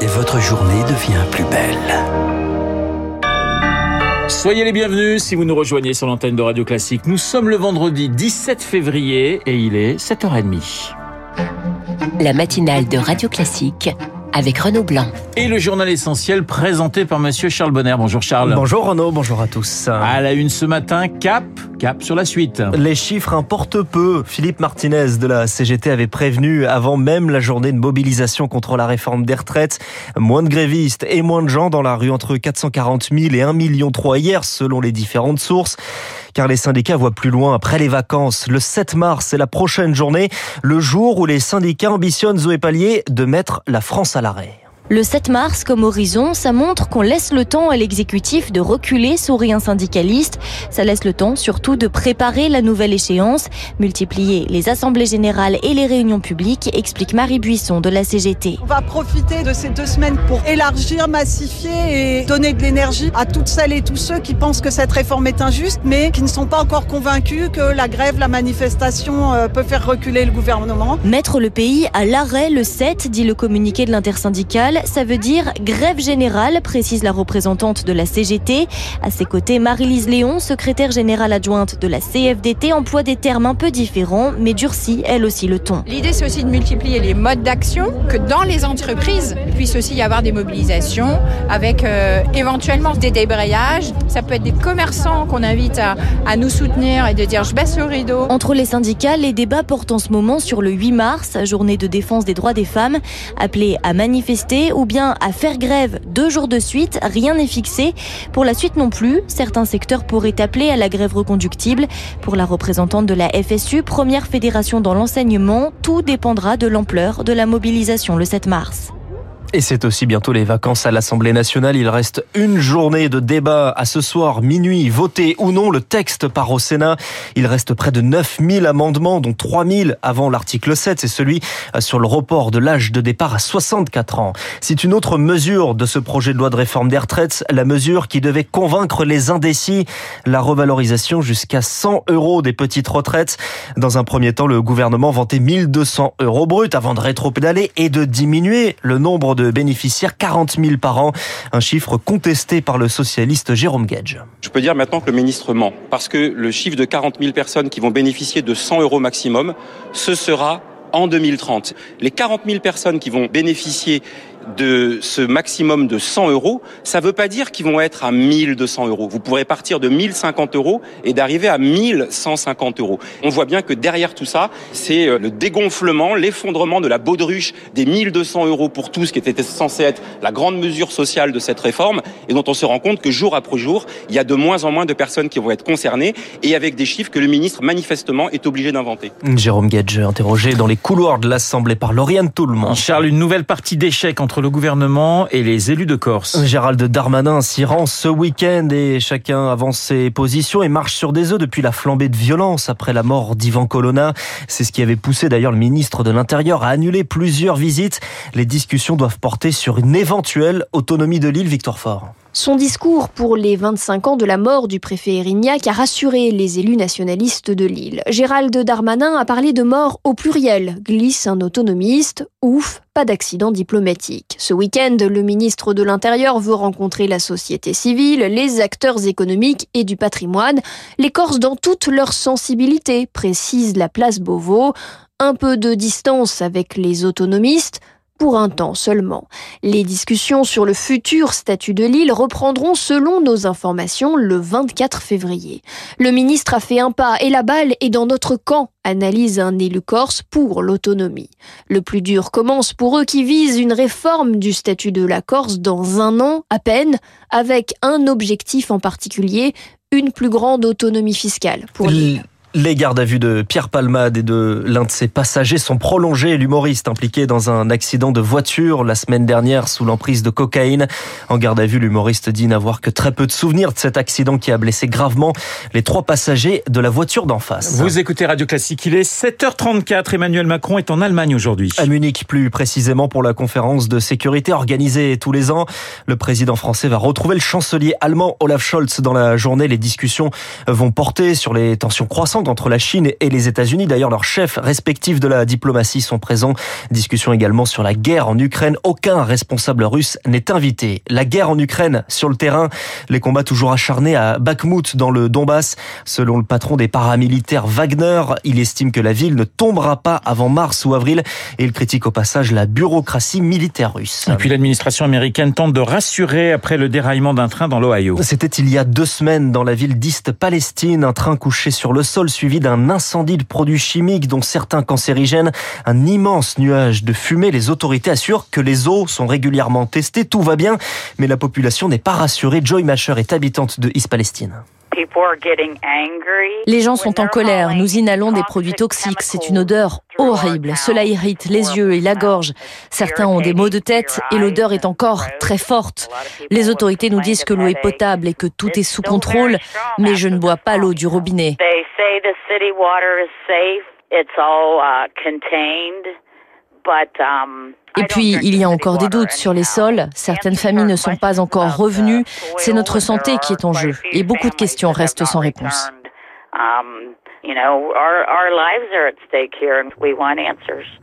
et votre journée devient plus belle. Soyez les bienvenus si vous nous rejoignez sur l'antenne de Radio Classique. Nous sommes le vendredi 17 février et il est 7h30. La matinale de Radio Classique avec Renaud Blanc. Et le journal essentiel présenté par monsieur Charles Bonner. Bonjour Charles. Bonjour Renaud, bonjour à tous. À la une ce matin, cap, cap sur la suite. Les chiffres importent peu. Philippe Martinez de la CGT avait prévenu avant même la journée de mobilisation contre la réforme des retraites. Moins de grévistes et moins de gens dans la rue entre 440 000 et 1 million 3 hier selon les différentes sources car les syndicats voient plus loin après les vacances. Le 7 mars, c'est la prochaine journée, le jour où les syndicats ambitionnent Zoé Pallier de mettre la France à l'arrêt. Le 7 mars, comme horizon, ça montre qu'on laisse le temps à l'exécutif de reculer, sourit un syndicaliste. Ça laisse le temps surtout de préparer la nouvelle échéance, multiplier les assemblées générales et les réunions publiques, explique Marie Buisson de la CGT. On va profiter de ces deux semaines pour élargir, massifier et donner de l'énergie à toutes celles et tous ceux qui pensent que cette réforme est injuste, mais qui ne sont pas encore convaincus que la grève, la manifestation euh, peut faire reculer le gouvernement. Mettre le pays à l'arrêt le 7, dit le communiqué de l'intersyndicale ça veut dire grève générale, précise la représentante de la CGT. À ses côtés, Marie-Lise Léon, secrétaire générale adjointe de la CFDT, emploie des termes un peu différents, mais durcit elle aussi le ton. L'idée, c'est aussi de multiplier les modes d'action, que dans les entreprises, il puisse aussi y avoir des mobilisations avec euh, éventuellement des débrayages. Ça peut être des commerçants qu'on invite à, à nous soutenir et de dire je baisse le rideau. Entre les syndicats, les débats portent en ce moment sur le 8 mars, journée de défense des droits des femmes, appelée à manifester ou bien à faire grève deux jours de suite, rien n'est fixé. Pour la suite non plus, certains secteurs pourraient appeler à la grève reconductible. Pour la représentante de la FSU, première fédération dans l'enseignement, tout dépendra de l'ampleur de la mobilisation le 7 mars. Et c'est aussi bientôt les vacances à l'Assemblée nationale. Il reste une journée de débat à ce soir, minuit, voter ou non le texte par au Sénat. Il reste près de 9000 amendements, dont 3000 avant l'article 7. C'est celui euh, sur le report de l'âge de départ à 64 ans. C'est une autre mesure de ce projet de loi de réforme des retraites, la mesure qui devait convaincre les indécis, la revalorisation jusqu'à 100 euros des petites retraites. Dans un premier temps, le gouvernement vantait 1200 euros brut avant de rétro-pédaler et de diminuer le nombre de de bénéficiaires, 40 000 par an, un chiffre contesté par le socialiste Jérôme Gage. Je peux dire maintenant que le ministre ment, parce que le chiffre de 40 000 personnes qui vont bénéficier de 100 euros maximum, ce sera en 2030. Les 40 000 personnes qui vont bénéficier de ce maximum de 100 euros, ça ne veut pas dire qu'ils vont être à 1200 euros. Vous pourrez partir de 1050 euros et d'arriver à 1150 euros. On voit bien que derrière tout ça, c'est euh, le dégonflement, l'effondrement de la baudruche des 1200 euros pour tous, qui était censé être la grande mesure sociale de cette réforme, et dont on se rend compte que jour après jour, il y a de moins en moins de personnes qui vont être concernées, et avec des chiffres que le ministre manifestement est obligé d'inventer. Jérôme Gage, interrogé dans les couloirs de l'Assemblée par Lauriane Toulmont. Charles, une nouvelle partie d'échec entre le gouvernement et les élus de Corse. Gérald Darmanin s'y rend ce week-end et chacun avance ses positions et marche sur des œufs depuis la flambée de violence après la mort d'Ivan Colonna. C'est ce qui avait poussé d'ailleurs le ministre de l'Intérieur à annuler plusieurs visites. Les discussions doivent porter sur une éventuelle autonomie de l'île Victor Fort. Son discours pour les 25 ans de la mort du préfet Erignac a rassuré les élus nationalistes de Lille. Gérald Darmanin a parlé de mort au pluriel, glisse un autonomiste. Ouf, pas d'accident diplomatique. Ce week-end, le ministre de l'Intérieur veut rencontrer la société civile, les acteurs économiques et du patrimoine, les Corses dans toute leur sensibilité, précise la place Beauvau. Un peu de distance avec les autonomistes, pour un temps seulement. Les discussions sur le futur statut de l'île reprendront selon nos informations le 24 février. Le ministre a fait un pas et la balle est dans notre camp, analyse un élu corse pour l'autonomie. Le plus dur commence pour eux qui visent une réforme du statut de la Corse dans un an à peine, avec un objectif en particulier, une plus grande autonomie fiscale pour l'île. Les gardes à vue de Pierre Palmade et de l'un de ses passagers sont prolongés. L'humoriste impliqué dans un accident de voiture la semaine dernière sous l'emprise de cocaïne. En garde à vue, l'humoriste dit n'avoir que très peu de souvenirs de cet accident qui a blessé gravement les trois passagers de la voiture d'en face. Vous écoutez Radio Classique, il est 7h34. Emmanuel Macron est en Allemagne aujourd'hui. À Munich, plus précisément pour la conférence de sécurité organisée tous les ans. Le président français va retrouver le chancelier allemand Olaf Scholz dans la journée. Les discussions vont porter sur les tensions croissantes entre la Chine et les États-Unis. D'ailleurs, leurs chefs respectifs de la diplomatie sont présents. Discussion également sur la guerre en Ukraine. Aucun responsable russe n'est invité. La guerre en Ukraine sur le terrain, les combats toujours acharnés à Bakhmut dans le Donbass. Selon le patron des paramilitaires Wagner, il estime que la ville ne tombera pas avant mars ou avril et il critique au passage la bureaucratie militaire russe. Et puis l'administration américaine tente de rassurer après le déraillement d'un train dans l'Ohio. C'était il y a deux semaines dans la ville d'East Palestine, un train couché sur le sol suivi d'un incendie de produits chimiques dont certains cancérigènes, un immense nuage de fumée. Les autorités assurent que les eaux sont régulièrement testées, tout va bien, mais la population n'est pas rassurée. Joy Masher est habitante de East Palestine. Les gens sont en colère. Nous inhalons des produits toxiques. C'est une odeur horrible. Cela irrite les yeux et la gorge. Certains ont des maux de tête et l'odeur est encore très forte. Les autorités nous disent que l'eau est potable et que tout est sous contrôle, mais je ne bois pas l'eau du robinet. Et puis, il y a encore des doutes sur les sols. Certaines familles ne sont pas encore revenues. C'est notre santé qui est en jeu. Et beaucoup de questions restent sans réponse.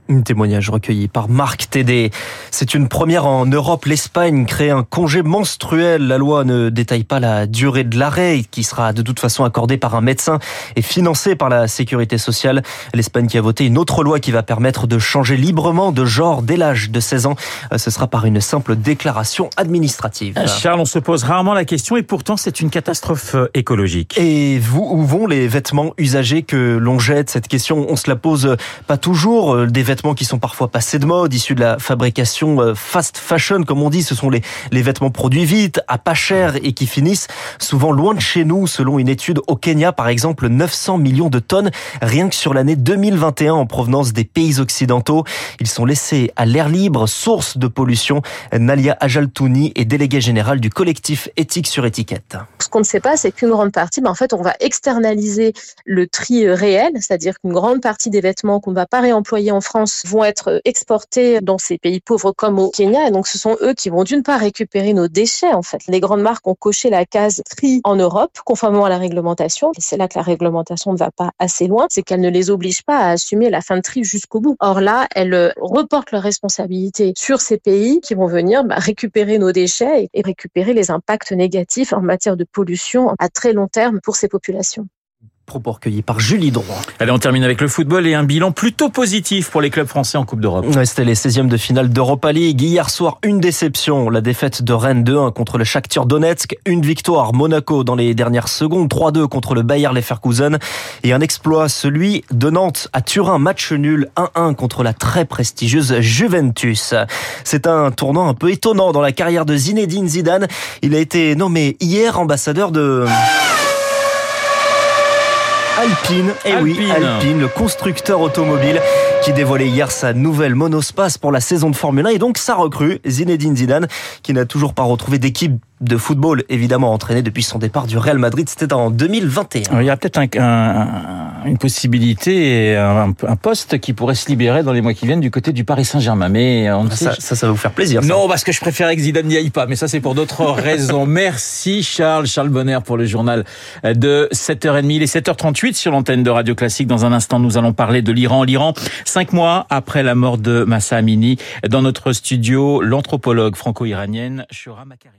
Un témoignage recueilli par Marc Tédé. C'est une première en Europe. L'Espagne crée un congé menstruel. La loi ne détaille pas la durée de l'arrêt qui sera de toute façon accordé par un médecin et financé par la sécurité sociale. L'Espagne qui a voté une autre loi qui va permettre de changer librement de genre dès l'âge de 16 ans. Ce sera par une simple déclaration administrative. Charles, on se pose rarement la question et pourtant c'est une catastrophe écologique. Et vous, où vont les vêtements usagés que l'on jette Cette question, on se la pose pas toujours. Des vêtements qui sont parfois passés de mode, issus de la fabrication euh, fast fashion, comme on dit. Ce sont les, les vêtements produits vite, à pas cher et qui finissent souvent loin de chez nous. Selon une étude au Kenya, par exemple, 900 millions de tonnes rien que sur l'année 2021 en provenance des pays occidentaux. Ils sont laissés à l'air libre, source de pollution. Nalia Ajaltouni est déléguée générale du collectif Éthique sur étiquette. Ce qu'on ne sait pas, c'est qu'une grande partie, ben en fait, on va externaliser le tri réel, c'est-à-dire qu'une grande partie des vêtements qu'on ne va pas réemployer en France vont être exportés dans ces pays pauvres comme au Kenya. Et donc, ce sont eux qui vont d'une part récupérer nos déchets, en fait. Les grandes marques ont coché la case tri en Europe, conformément à la réglementation. Et c'est là que la réglementation ne va pas assez loin. C'est qu'elle ne les oblige pas à assumer la fin de tri jusqu'au bout. Or là, elles reportent leur responsabilité sur ces pays qui vont venir bah, récupérer nos déchets et récupérer les impacts négatifs en matière de pollution à très long terme pour ces populations. Propos recueillis par Julie Droit. Allez, on termine avec le football et un bilan plutôt positif pour les clubs français en Coupe d'Europe. C'était les 16e de finale d'Europa League. Hier soir, une déception. La défaite de Rennes 2-1 contre le Shakhtar Donetsk. Une victoire Monaco dans les dernières secondes. 3-2 contre le Bayer Leverkusen. Et un exploit, celui de Nantes à Turin. Match nul 1-1 contre la très prestigieuse Juventus. C'est un tournant un peu étonnant dans la carrière de Zinedine Zidane. Il a été nommé hier ambassadeur de... Alpine, eh oui, Alpine, le constructeur automobile qui dévoilait hier sa nouvelle monospace pour la saison de Formule 1 et donc sa recrue, Zinedine Zidane, qui n'a toujours pas retrouvé d'équipe de football, évidemment entraîné depuis son départ du Real Madrid, c'était en 2021. il y a peut-être un, une possibilité, un, un, poste qui pourrait se libérer dans les mois qui viennent du côté du Paris Saint-Germain. Mais on ça, ça, ça, va vous faire plaisir. Ça. Non, parce que je préférais que Zidane n'y aille pas, mais ça c'est pour d'autres raisons. Merci Charles, Charles Bonner pour le journal de 7h30. Il est 7h38 sur l'antenne de Radio Classique. Dans un instant, nous allons parler de l'Iran. L'Iran, cinq mois après la mort de Massa Amini, dans notre studio, l'anthropologue franco-iranienne Shura Makarine.